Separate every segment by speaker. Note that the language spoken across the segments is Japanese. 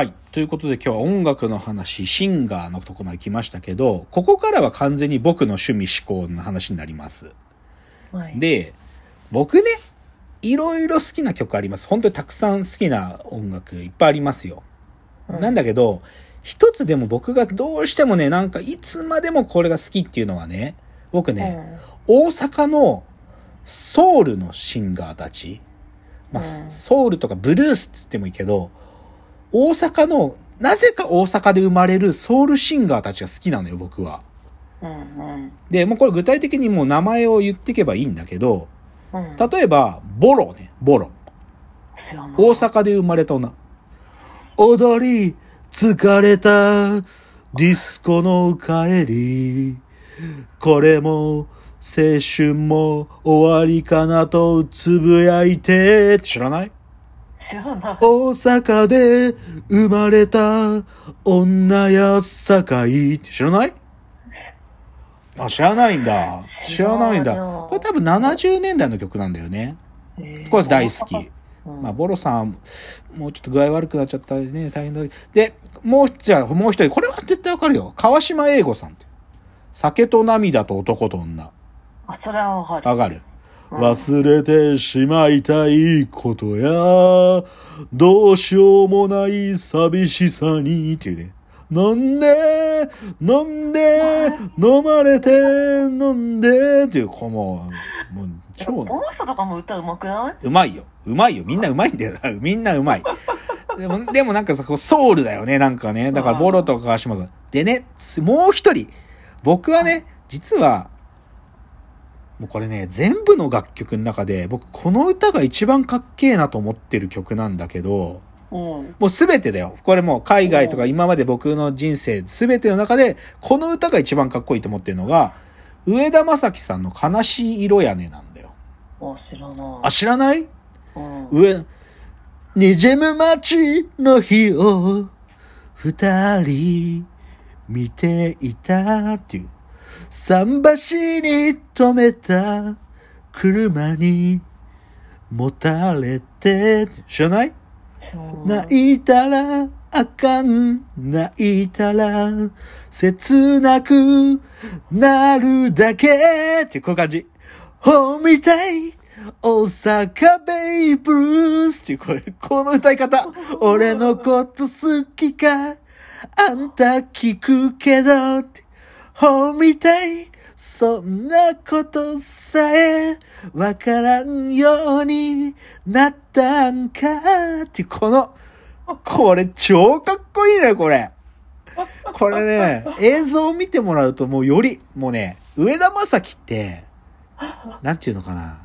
Speaker 1: はい。ということで今日は音楽の話、シンガーのとこまで来ましたけど、ここからは完全に僕の趣味思考の話になります。
Speaker 2: はい。
Speaker 1: で、僕ね、いろいろ好きな曲あります。本当にたくさん好きな音楽いっぱいありますよ。なんだけど、一つでも僕がどうしてもね、なんかいつまでもこれが好きっていうのはね、僕ね、大阪のソウルのシンガーたち、まあ、
Speaker 2: うん
Speaker 1: ソウルとかブルースって言ってもいいけど、大阪の、なぜか大阪で生まれるソウルシンガーたちが好きなのよ、僕は。
Speaker 2: うん。うん。
Speaker 1: で、もうこれ具体的にもう名前を言っていけばいいんだけど、
Speaker 2: うん。
Speaker 1: 例えば、ボロね、ボロ。大阪で生まれた女。踊り、疲れた、ディスコの帰り。これも、青春も終わりかなとつぶやいて、知らない？
Speaker 2: 知らない。
Speaker 1: 大阪で生まれた女や堺って知らない？あ、知らないんだ。知らないんだ。これ多分70年代の曲なんだよね。
Speaker 2: えー
Speaker 1: これ大好き。。
Speaker 2: うん
Speaker 1: まあ、ボロさん、もうちょっと具合悪くなっちゃったりね、大変だ。で、もう、じゃあ、もう一人、これは絶対わかるよ。川島英吾さんって。酒と涙と男と女。
Speaker 2: あ、それはわかる。
Speaker 1: わかる。
Speaker 2: うん
Speaker 1: 忘れてしまいたいことや、どうしようもない寂しさに、っていうね。飲んで、飲んで、飲まれて、飲んで、っていう、こうもう、もう、超
Speaker 2: この人とかも歌うまくない？う
Speaker 1: まいよ。うまいよ。みんなうまいんだよ。みんなうまい。でも、でもなんかさ、こうソウルだよね。なんかね。だから、ボロとか川島君。でね、つもう一人。僕はね、実は、もうこれね、全部の楽曲の中で、僕、この歌が一番かっけえなと思ってる曲なんだけど、
Speaker 2: うん。
Speaker 1: もうすべてだよ。これもう海外とか今まで僕の人生すべての中で、この歌が一番かっこいいと思ってるのが、上田正樹さんの悲しい色屋根なんだよ。
Speaker 2: あ、知らない。
Speaker 1: あ、知らない？
Speaker 2: うん。
Speaker 1: 上、む街の日を二人見ていたっていう。桟橋に止めた車にもたれて、知らない？泣いたらあかん、泣いたら切なくなるだけってこういう感じ。ほみたい大阪ベイブルースっていうこれこの歌い方。俺のこと好きか？あんた聞くけどってほみたいそんなことさえわからんようになったんかっていうこの、これ超かっこいいね、これ。これね、映像を見てもらうともうより、もうね、上田正樹って、なんていうのかな。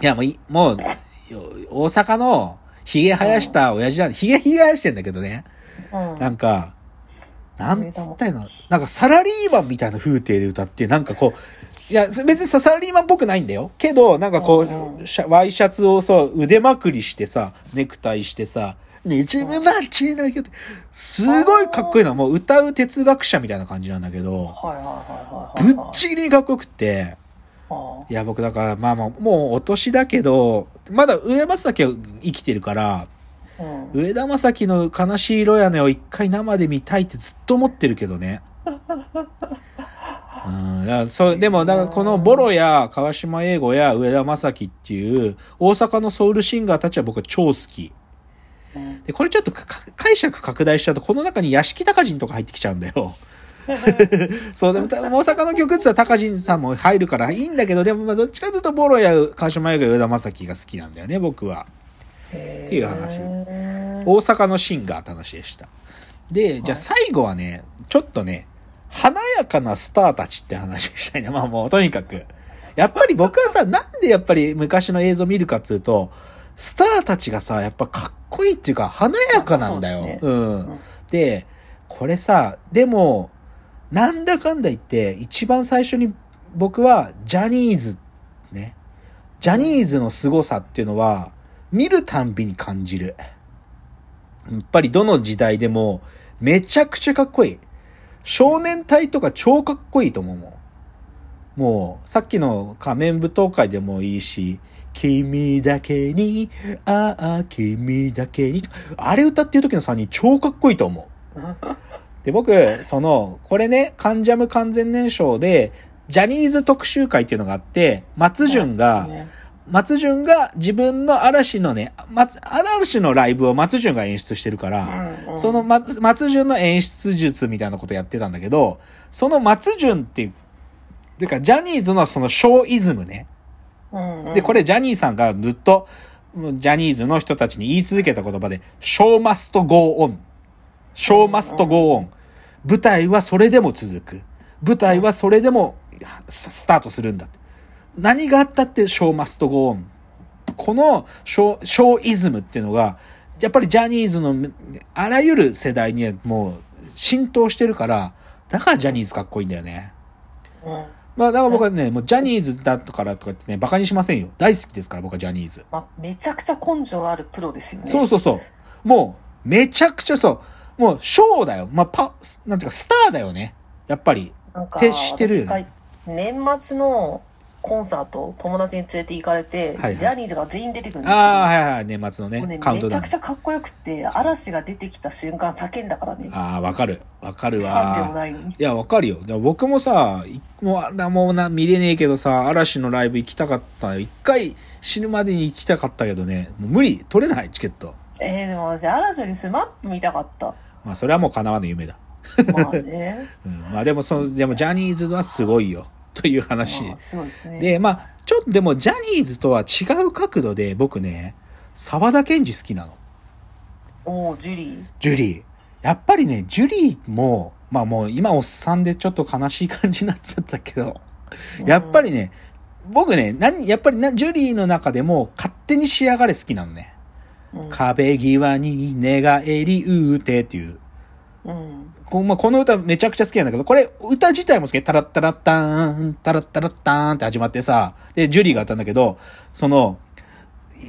Speaker 1: いや、もうい、もう、よ大阪の髭生やした親父なんで、髭髭生やしてんだけどね。
Speaker 2: うん。
Speaker 1: なんか、なんつったらいいの？なんかサラリーマンみたいな風景で歌って、なんかこう、いや、別にさ、サラリーマンっぽくないんだよ。けど、なんかこ
Speaker 2: う
Speaker 1: ワイシャツをそう、腕まくりしてさ、ネクタイしてさ、ねじむまちすごいかっこいいの。もう歌う哲学者みたいな感じなんだけど。ぶっちぎりにかっこよくって、
Speaker 2: あ
Speaker 1: いや、僕だから、まあまあ、もうお年だけど、まだ上松崎は生きてるから、
Speaker 2: うん。
Speaker 1: 上田正樹の悲しい色屋根を一回生で見たいってずっと思ってるけどね。うん、だそう、でも、だからこのボロや川島英語や上田正樹っていう大阪のソウルシンガーたちは僕は超好き。
Speaker 2: うん
Speaker 1: で、これちょっと解釈拡大しちゃうと、この中に屋敷隆人とか入ってきちゃうんだよ。そう、でもた大阪の曲って言ったら高人さんも入るからいいんだけど、でもまあどっちかというとボロや川島英語や上田正樹が好きなんだよね、僕は。
Speaker 2: って
Speaker 1: いう話大阪のシンガーって話でした。で、じゃあ最後はね、ちょっとね、華やかなスターたちって話したいな。まあもうとにかく。やっぱり僕はさ、なんでやっぱり昔の映像見るかっつうと、スターたちがさ、やっぱかっこいいっていうか華やかなんだよ。
Speaker 2: そうです
Speaker 1: うん
Speaker 2: うん。
Speaker 1: で、これさ、でも、なんだかんだ言って、一番最初に僕はジャニーズ、ね。ジャニーズの凄さっていうのは、見るたんびに感じる。やっぱりどの時代でも、めちゃくちゃかっこいい。少年隊とか超かっこいいと思うもん。もう、さっきの仮面舞踏会でもいいし、君だけに、ああ、君だけに。あれ歌ってる時の3人超かっこいいと思う。で、僕、その、これね、カンジャム完全燃焼で、ジャニーズ特集会っていうのがあって、松潤が、松潤が自分の嵐のね、松嵐のライブを松潤が演出してるから、
Speaker 2: うんうん
Speaker 1: その松松潤の演出術みたいなことやってたんだけど、その松潤っていう、てかジャニーズのそのショーイズムね。
Speaker 2: うんうん
Speaker 1: で、これジャニーさんがずっと、ジャニーズの人たちに言い続けた言葉で、ショーマストゴーオン。ショーマストゴーオン。舞台はそれでも続く。舞台はそれでもススタートするんだって。何があったってショーマストゴーオン。このショー、ショーイズムっていうのが、やっぱりジャニーズのあらゆる世代にはもう浸透してるから、だからジャニーズかっこいいんだよね。
Speaker 2: うん
Speaker 1: まあだから僕はね、もうジャニーズだからとかってね、馬鹿にしませんよ。大好きですから僕はジャニーズ。
Speaker 2: まあ、めちゃくちゃ根性あるプロですよね。
Speaker 1: そうそうそう。もう、めちゃくちゃそう。もう、ショーだよ。まあ、パ、なんていうか、スターだよね。やっぱり。
Speaker 2: なんか
Speaker 1: 徹してるよね
Speaker 2: 年末のコンサート友達に連れて行かれて、
Speaker 1: はいはい
Speaker 2: ジャニーズが全員出てくるんですけど
Speaker 1: ああ、はいはい、年末のね、
Speaker 2: もうね
Speaker 1: カウントダウン
Speaker 2: めちゃくち。ゃかっこよくて嵐が出てきた瞬間叫んだからね
Speaker 1: ああ、わかる。わかる
Speaker 2: ファンでも
Speaker 1: わ。
Speaker 2: ないのに
Speaker 1: いや、わかるよ。でも僕もさ、いもう、あらもうな、見れねえけどさ、嵐のライブ行きたかった。一回死ぬまでに行きたかったけどね、もう無理。取れない、チケット。
Speaker 2: えー、でも私嵐より SMAP 見たかった
Speaker 1: まあ、それはもう叶わぬ夢だ。
Speaker 2: まあね
Speaker 1: うん。まあ、でも、その、でも、ジャニーズはすごいよ。という話。
Speaker 2: まあすごいですね
Speaker 1: で、まあ、ちょっとでも、ジャニーズとは違う角度で、僕ね、沢田研二好きなの。
Speaker 2: おおジュリー
Speaker 1: ジュリー。やっぱりね、ジュリーも、まあもう今おっさんでちょっと悲しい感じになっちゃったけど、やっぱりね、僕ね、何、やっぱりな、ジュリーの中でも勝手に仕上がれ好きなのね。
Speaker 2: うん
Speaker 1: 壁際に寝返り打てっていう。
Speaker 2: うん
Speaker 1: こ,、まあ、この歌めちゃくちゃ好きなんだけど、これ歌自体も好き。タラッタラッターン、タラッタラッターンって始まってさ、で、ジュリーがあったんだけど、その、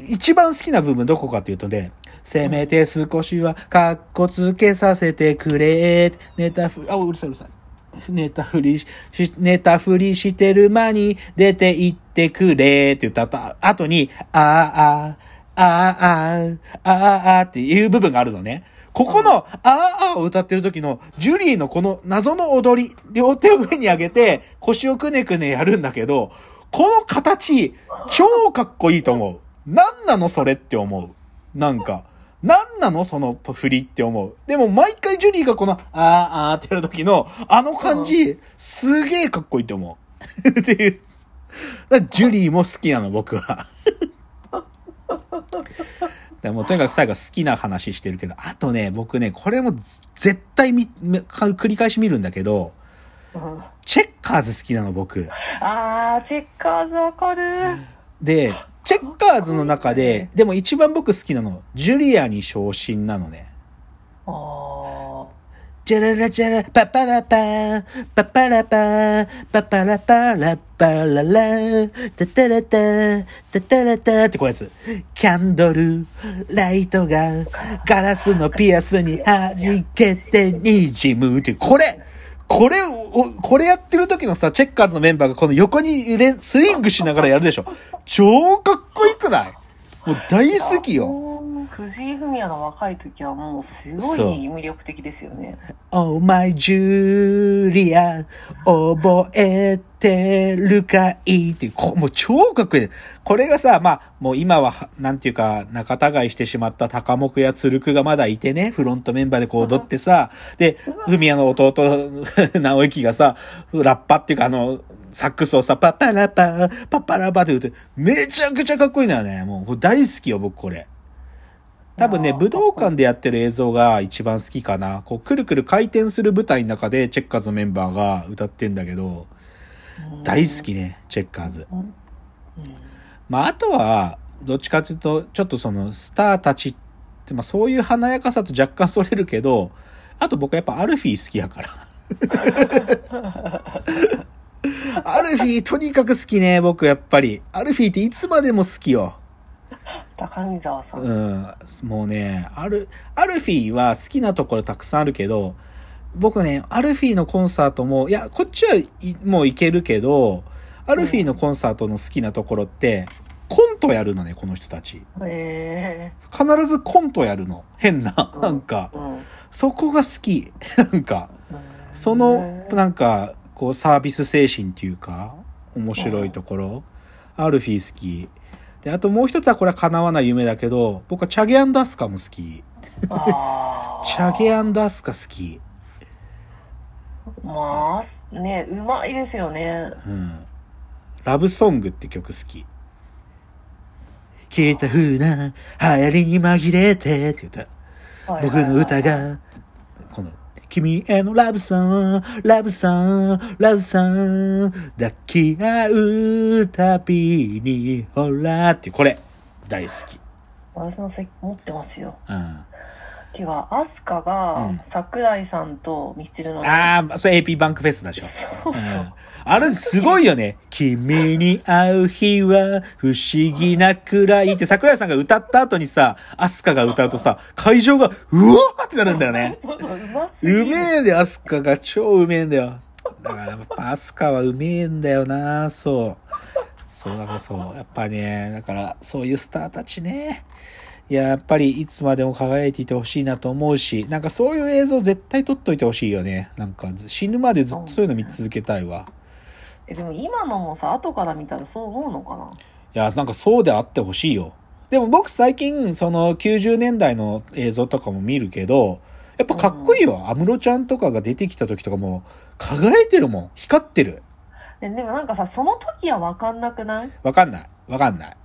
Speaker 1: 一番好きな部分どこかっていうとね、せめて少しはカッコつけさせてくれ。ネタふ、あ、うるさいうるさい。ネタ振りし、しネタ振りしてる間に出て行ってくれって言った後後に、ああ、ああ、ああ、ああっていう部分があるのね。ここの、ああ、ああを歌ってる時の、ジュリーのこの謎の踊り、両手を上に上げて、腰をくねくねやるんだけど、この形、超かっこいいと思う。なんなのそれって思う。なんか、なんなのその振りって思う。でも毎回ジュリーがこの、あーあーってやる時の、あの感じ、すげえかっこいいと思う。っていう。ジュリーも好きなの、僕は。でもとにかく最後好きな話してるけど、あとね、僕ね、これも絶対繰り返し見るんだけど、
Speaker 2: うん
Speaker 1: チェッカーズ好きなの、僕。
Speaker 2: あーチェッカーズわかる
Speaker 1: で、チェッカーズの中で、でも一番僕好きなの、ジュリアに昇進なのね。
Speaker 2: あ
Speaker 1: ジャララジャラ、パパラパー、パパラパー、パパラパラパララ、タタラタ、タタラタってこうやつ。キャンドル、ライトが、ガラスのピアスに弾けてにじむって、これこれを、これやってる時のさ、チェッカーズのメンバーがこの横に揺れ、スイングしながらやるでしょ。超かっこよくない？もう大好きよ。
Speaker 2: よ藤井フミヤの若い時はもうすごい魅力的ですよね
Speaker 1: Oh my Julia 覚えてるかいってもう超かっこいい。これがさ、まあ、もう今は、なんていうか、仲違いしてしまった高木や鶴久がまだいてね、フロントメンバーでこう踊ってさ、で、フミヤの弟、直之がさ、ラッパっていうかあの、サックスをさ、パッパラパー、パッパラパーって言うて、めちゃくちゃかっこいいんだよね。もう、大好きよ、僕これ。多分ね、武道館でやってる映像が一番好きかな。こう、くるくる回転する舞台の中でチェッカーズのメンバーが歌ってんだけど、大好きね、チェッカーズ。まあ、あとは、どっちかというと、ちょっとその、スターたちって、まあ、そういう華やかさと若干それるけど、あと僕はやっぱアルフィー好きやから。アルフィーとにかく好きね、僕やっぱり。アルフィーっていつまでも好きよ。
Speaker 2: 高見沢さん、
Speaker 1: うん、もうね、アル、アルフィーは好きなところたくさんあるけど、僕ね、アルフィーのコンサートも、いや、こっちはいもう行けるけど、アルフィーのコンサートの好きなところって、コントやるのね、この人たち。
Speaker 2: へ
Speaker 1: 必ずコントやるの。変な、
Speaker 2: うん
Speaker 1: なんか
Speaker 2: え。、うん。
Speaker 1: そこが好き。なんか、その、なんか、こう、サービス精神っていうか、面白いところ。アルフィー好き。で、あともう一つはこれは叶わない夢だけど、僕はチャゲアンダスカも好き。チャゲアンダスカ好き。
Speaker 2: まあ、ね、うまいですよね。
Speaker 1: うん。ラブソングって曲好き。消えた風な流行りに紛れてって歌。僕の歌が、この、君へのラブソング、ラブソング、ラブソング、抱き合うたびに、ほらってこれ、大好き。
Speaker 2: 私の席持ってますよ。
Speaker 1: うん。
Speaker 2: てか、アスカが
Speaker 1: うん
Speaker 2: 桜井さんとミスチルの。
Speaker 1: ああ、それ AP バンクフェスでしょ。
Speaker 2: そうそう。
Speaker 1: うんあれすごいよね。君に会う日は不思議なくらいって桜井さんが歌った後にさ、アスカが歌うとさ、会場がうわーってなるんだよね。
Speaker 2: そう
Speaker 1: めえんだよ、アスカが超うめえんだよ。だからやっぱアスカはうめえんだよな、そう。そうだからそう。やっぱね、だからそういうスターたちね。いや、やっぱりいつまでも輝いていてほしいなと思うし、なんかそういう映像絶対撮っといてほしいよね。なんかず死ぬまでずっとそういうの見続けたいわ。
Speaker 2: え、でも今のもさ、後から見たらそう思うのかな？い
Speaker 1: や、なんかそうであってほしいよ。でも僕最近、その90年代の映像とかも見るけど、やっぱかっこいいよ。安室ちゃんとかが出てきた時とかも、輝いてるもん。光ってる。
Speaker 2: えでもなんかさ、その時は分かんなくない？
Speaker 1: わかんない。わかんない。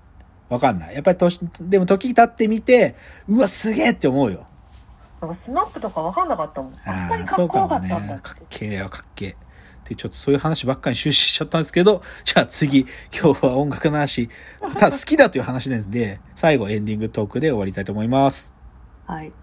Speaker 1: わかんない。やっぱり年、でも時経ってみて、うわ、すげえって思うよ。
Speaker 2: なんかスナップとか分かんなかったもん。あんなに
Speaker 1: ああ、
Speaker 2: かっこよかったんだって。。
Speaker 1: ねかっけえよ、かっけえ。で、ちょっとそういう話ばっかり終始しちゃったんですけど、じゃあ次、今日は音楽の話、ただ好きだという話なんで、最後エンディングトークで終わりたいと思います。
Speaker 2: はい。